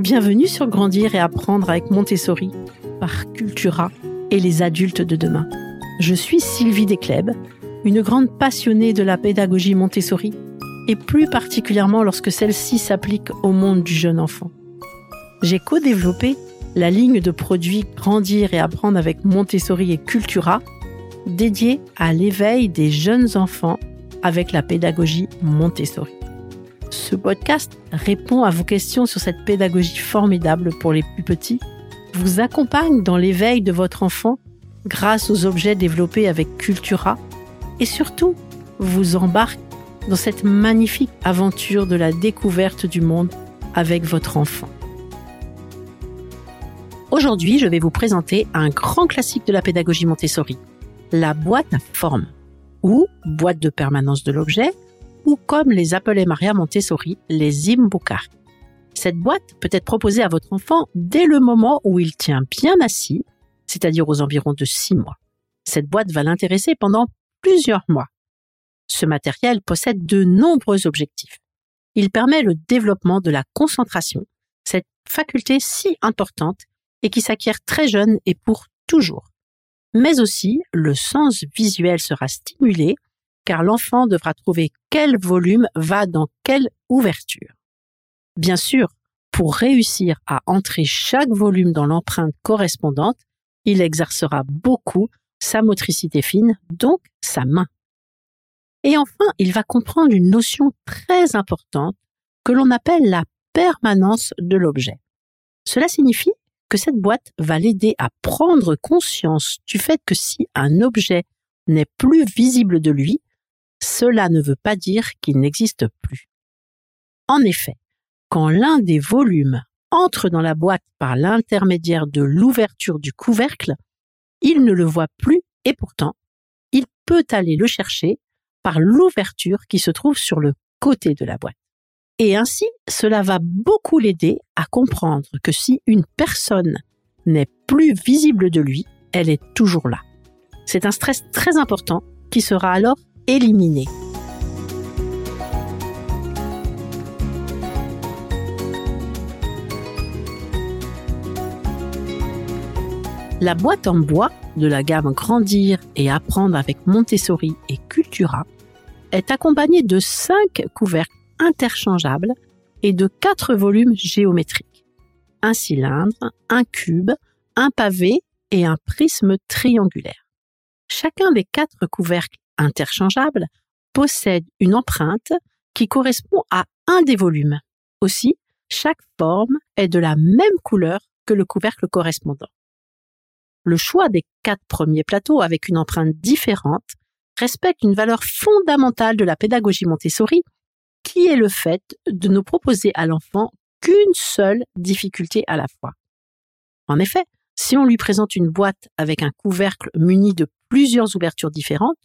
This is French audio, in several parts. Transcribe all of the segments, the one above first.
Bienvenue sur Grandir et apprendre avec Montessori par Cultura et les adultes de demain. Je suis Sylvie Descleb, une grande passionnée de la pédagogie Montessori et plus particulièrement lorsque celle-ci s'applique au monde du jeune enfant. J'ai co-développé la ligne de produits Grandir et apprendre avec Montessori et Cultura dédiée à l'éveil des jeunes enfants avec la pédagogie Montessori. Ce podcast répond à vos questions sur cette pédagogie formidable pour les plus petits, vous accompagne dans l'éveil de votre enfant grâce aux objets développés avec Cultura et surtout vous embarque dans cette magnifique aventure de la découverte du monde avec votre enfant. Aujourd'hui, je vais vous présenter un grand classique de la pédagogie Montessori, la boîte à forme ou boîte de permanence de l'objet comme les appelait Maria Montessori, les imbukar. Cette boîte peut être proposée à votre enfant dès le moment où il tient bien assis, c'est-à-dire aux environs de 6 mois. Cette boîte va l'intéresser pendant plusieurs mois. Ce matériel possède de nombreux objectifs. Il permet le développement de la concentration, cette faculté si importante et qui s'acquiert très jeune et pour toujours. Mais aussi, le sens visuel sera stimulé car l'enfant devra trouver quel volume va dans quelle ouverture. Bien sûr, pour réussir à entrer chaque volume dans l'empreinte correspondante, il exercera beaucoup sa motricité fine, donc sa main. Et enfin, il va comprendre une notion très importante que l'on appelle la permanence de l'objet. Cela signifie que cette boîte va l'aider à prendre conscience du fait que si un objet n'est plus visible de lui, cela ne veut pas dire qu'il n'existe plus. En effet, quand l'un des volumes entre dans la boîte par l'intermédiaire de l'ouverture du couvercle, il ne le voit plus et pourtant, il peut aller le chercher par l'ouverture qui se trouve sur le côté de la boîte. Et ainsi, cela va beaucoup l'aider à comprendre que si une personne n'est plus visible de lui, elle est toujours là. C'est un stress très important qui sera alors La boîte en bois de la gamme Grandir et Apprendre avec Montessori et Cultura est accompagnée de cinq couvercles interchangeables et de quatre volumes géométriques. Un cylindre, un cube, un pavé et un prisme triangulaire. Chacun des quatre couvercles interchangeable possède une empreinte qui correspond à un des volumes. Aussi, chaque forme est de la même couleur que le couvercle correspondant. Le choix des quatre premiers plateaux avec une empreinte différente respecte une valeur fondamentale de la pédagogie Montessori, qui est le fait de ne proposer à l'enfant qu'une seule difficulté à la fois. En effet, si on lui présente une boîte avec un couvercle muni de plusieurs ouvertures différentes,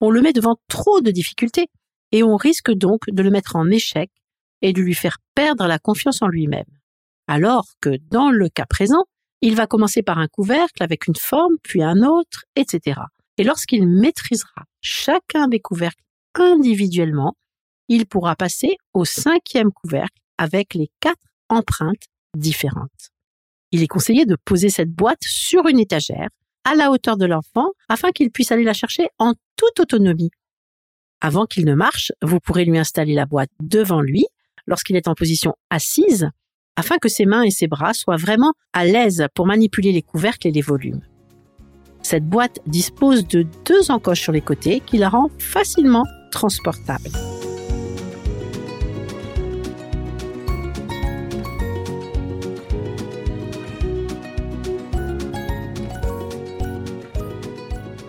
on le met devant trop de difficultés et on risque donc de le mettre en échec et de lui faire perdre la confiance en lui-même. Alors que dans le cas présent, il va commencer par un couvercle avec une forme, puis un autre, etc. Et lorsqu'il maîtrisera chacun des couvercles individuellement, il pourra passer au cinquième couvercle avec les quatre empreintes différentes. Il est conseillé de poser cette boîte sur une étagère à la hauteur de l'enfant afin qu'il puisse aller la chercher en toute autonomie. Avant qu'il ne marche, vous pourrez lui installer la boîte devant lui lorsqu'il est en position assise afin que ses mains et ses bras soient vraiment à l'aise pour manipuler les couvercles et les volumes. Cette boîte dispose de deux encoches sur les côtés qui la rend facilement transportable.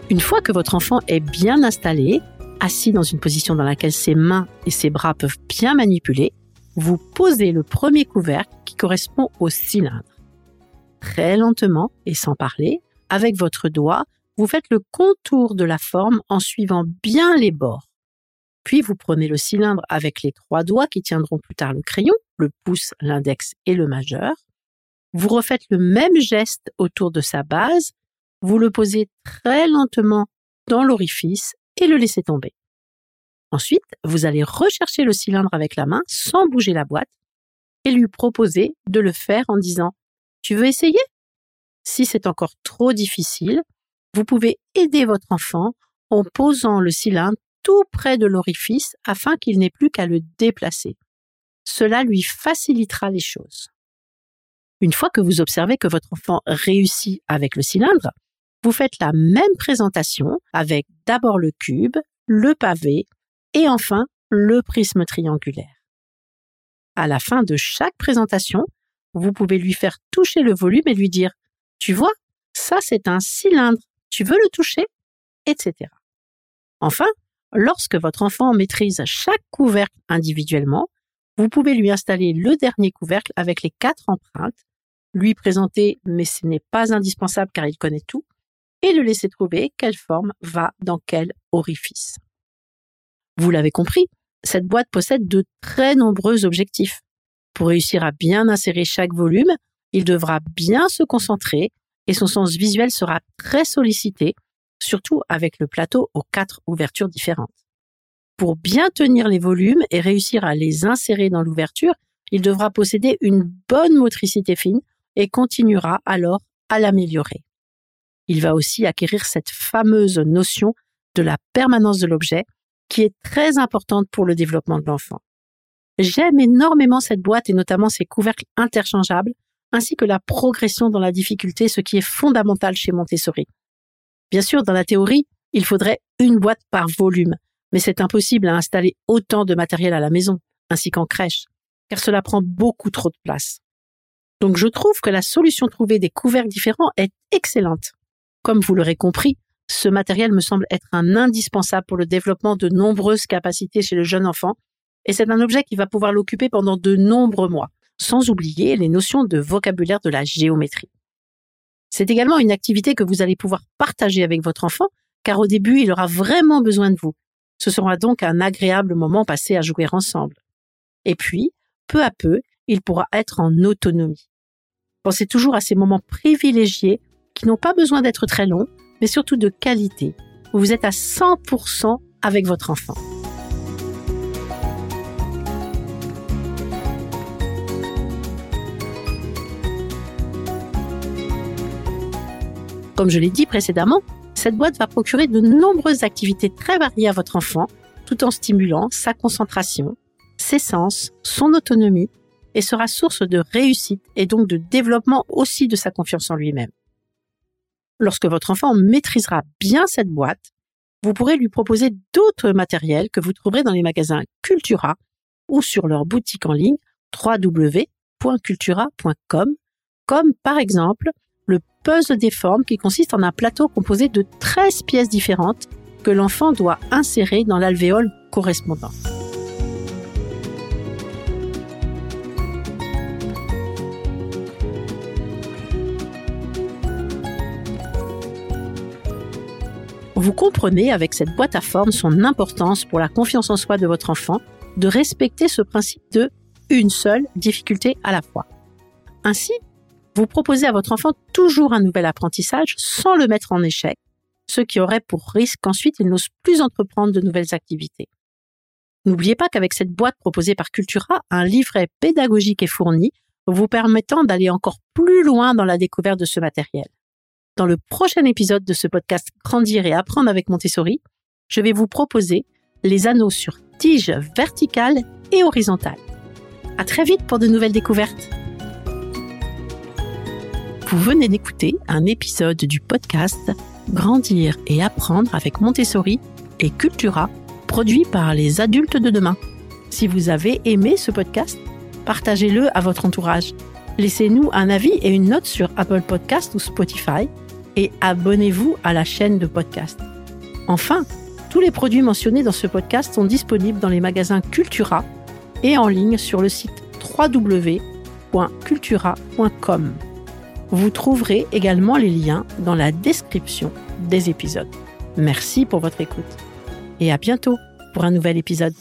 Une fois que votre enfant est bien installé, assis dans une position dans laquelle ses mains et ses bras peuvent bien manipuler, vous posez le premier couvercle qui correspond au cylindre. Très lentement et sans parler, avec votre doigt, vous faites le contour de la forme en suivant bien les bords. Puis vous prenez le cylindre avec les trois doigts qui tiendront plus tard le crayon, le pouce, l'index et le majeur. Vous refaites le même geste autour de sa base vous le posez très lentement dans l'orifice et le laissez tomber. Ensuite, vous allez rechercher le cylindre avec la main sans bouger la boîte et lui proposer de le faire en disant ⁇ Tu veux essayer ?⁇ Si c'est encore trop difficile, vous pouvez aider votre enfant en posant le cylindre tout près de l'orifice afin qu'il n'ait plus qu'à le déplacer. Cela lui facilitera les choses. Une fois que vous observez que votre enfant réussit avec le cylindre, vous faites la même présentation avec d'abord le cube, le pavé et enfin le prisme triangulaire. À la fin de chaque présentation, vous pouvez lui faire toucher le volume et lui dire Tu vois, ça c'est un cylindre, tu veux le toucher? etc. Enfin, lorsque votre enfant maîtrise chaque couvercle individuellement, vous pouvez lui installer le dernier couvercle avec les quatre empreintes, lui présenter mais ce n'est pas indispensable car il connaît tout, et le laisser trouver quelle forme va dans quel orifice. Vous l'avez compris, cette boîte possède de très nombreux objectifs. Pour réussir à bien insérer chaque volume, il devra bien se concentrer et son sens visuel sera très sollicité, surtout avec le plateau aux quatre ouvertures différentes. Pour bien tenir les volumes et réussir à les insérer dans l'ouverture, il devra posséder une bonne motricité fine et continuera alors à l'améliorer. Il va aussi acquérir cette fameuse notion de la permanence de l'objet qui est très importante pour le développement de l'enfant. J'aime énormément cette boîte et notamment ses couvercles interchangeables, ainsi que la progression dans la difficulté, ce qui est fondamental chez Montessori. Bien sûr, dans la théorie, il faudrait une boîte par volume, mais c'est impossible à installer autant de matériel à la maison, ainsi qu'en crèche, car cela prend beaucoup trop de place. Donc je trouve que la solution trouvée des couvercles différents est excellente. Comme vous l'aurez compris, ce matériel me semble être un indispensable pour le développement de nombreuses capacités chez le jeune enfant, et c'est un objet qui va pouvoir l'occuper pendant de nombreux mois, sans oublier les notions de vocabulaire de la géométrie. C'est également une activité que vous allez pouvoir partager avec votre enfant, car au début, il aura vraiment besoin de vous. Ce sera donc un agréable moment passé à jouer ensemble. Et puis, peu à peu, il pourra être en autonomie. Pensez toujours à ces moments privilégiés qui n'ont pas besoin d'être très longs, mais surtout de qualité, vous êtes à 100% avec votre enfant. Comme je l'ai dit précédemment, cette boîte va procurer de nombreuses activités très variées à votre enfant, tout en stimulant sa concentration, ses sens, son autonomie, et sera source de réussite et donc de développement aussi de sa confiance en lui-même. Lorsque votre enfant maîtrisera bien cette boîte, vous pourrez lui proposer d'autres matériels que vous trouverez dans les magasins Cultura ou sur leur boutique en ligne www.cultura.com, comme par exemple le puzzle des formes qui consiste en un plateau composé de 13 pièces différentes que l'enfant doit insérer dans l'alvéole correspondant. Vous comprenez avec cette boîte à forme son importance pour la confiance en soi de votre enfant de respecter ce principe de une seule difficulté à la fois. Ainsi, vous proposez à votre enfant toujours un nouvel apprentissage sans le mettre en échec, ce qui aurait pour risque qu'ensuite il n'ose plus entreprendre de nouvelles activités. N'oubliez pas qu'avec cette boîte proposée par Cultura, un livret pédagogique est fourni, vous permettant d'aller encore plus loin dans la découverte de ce matériel. Dans le prochain épisode de ce podcast Grandir et apprendre avec Montessori, je vais vous proposer les anneaux sur tige verticale et horizontale. À très vite pour de nouvelles découvertes. Vous venez d'écouter un épisode du podcast Grandir et apprendre avec Montessori et Cultura, produit par les adultes de demain. Si vous avez aimé ce podcast, partagez-le à votre entourage. Laissez-nous un avis et une note sur Apple Podcast ou Spotify et abonnez-vous à la chaîne de podcast. Enfin, tous les produits mentionnés dans ce podcast sont disponibles dans les magasins Cultura et en ligne sur le site www.cultura.com. Vous trouverez également les liens dans la description des épisodes. Merci pour votre écoute et à bientôt pour un nouvel épisode.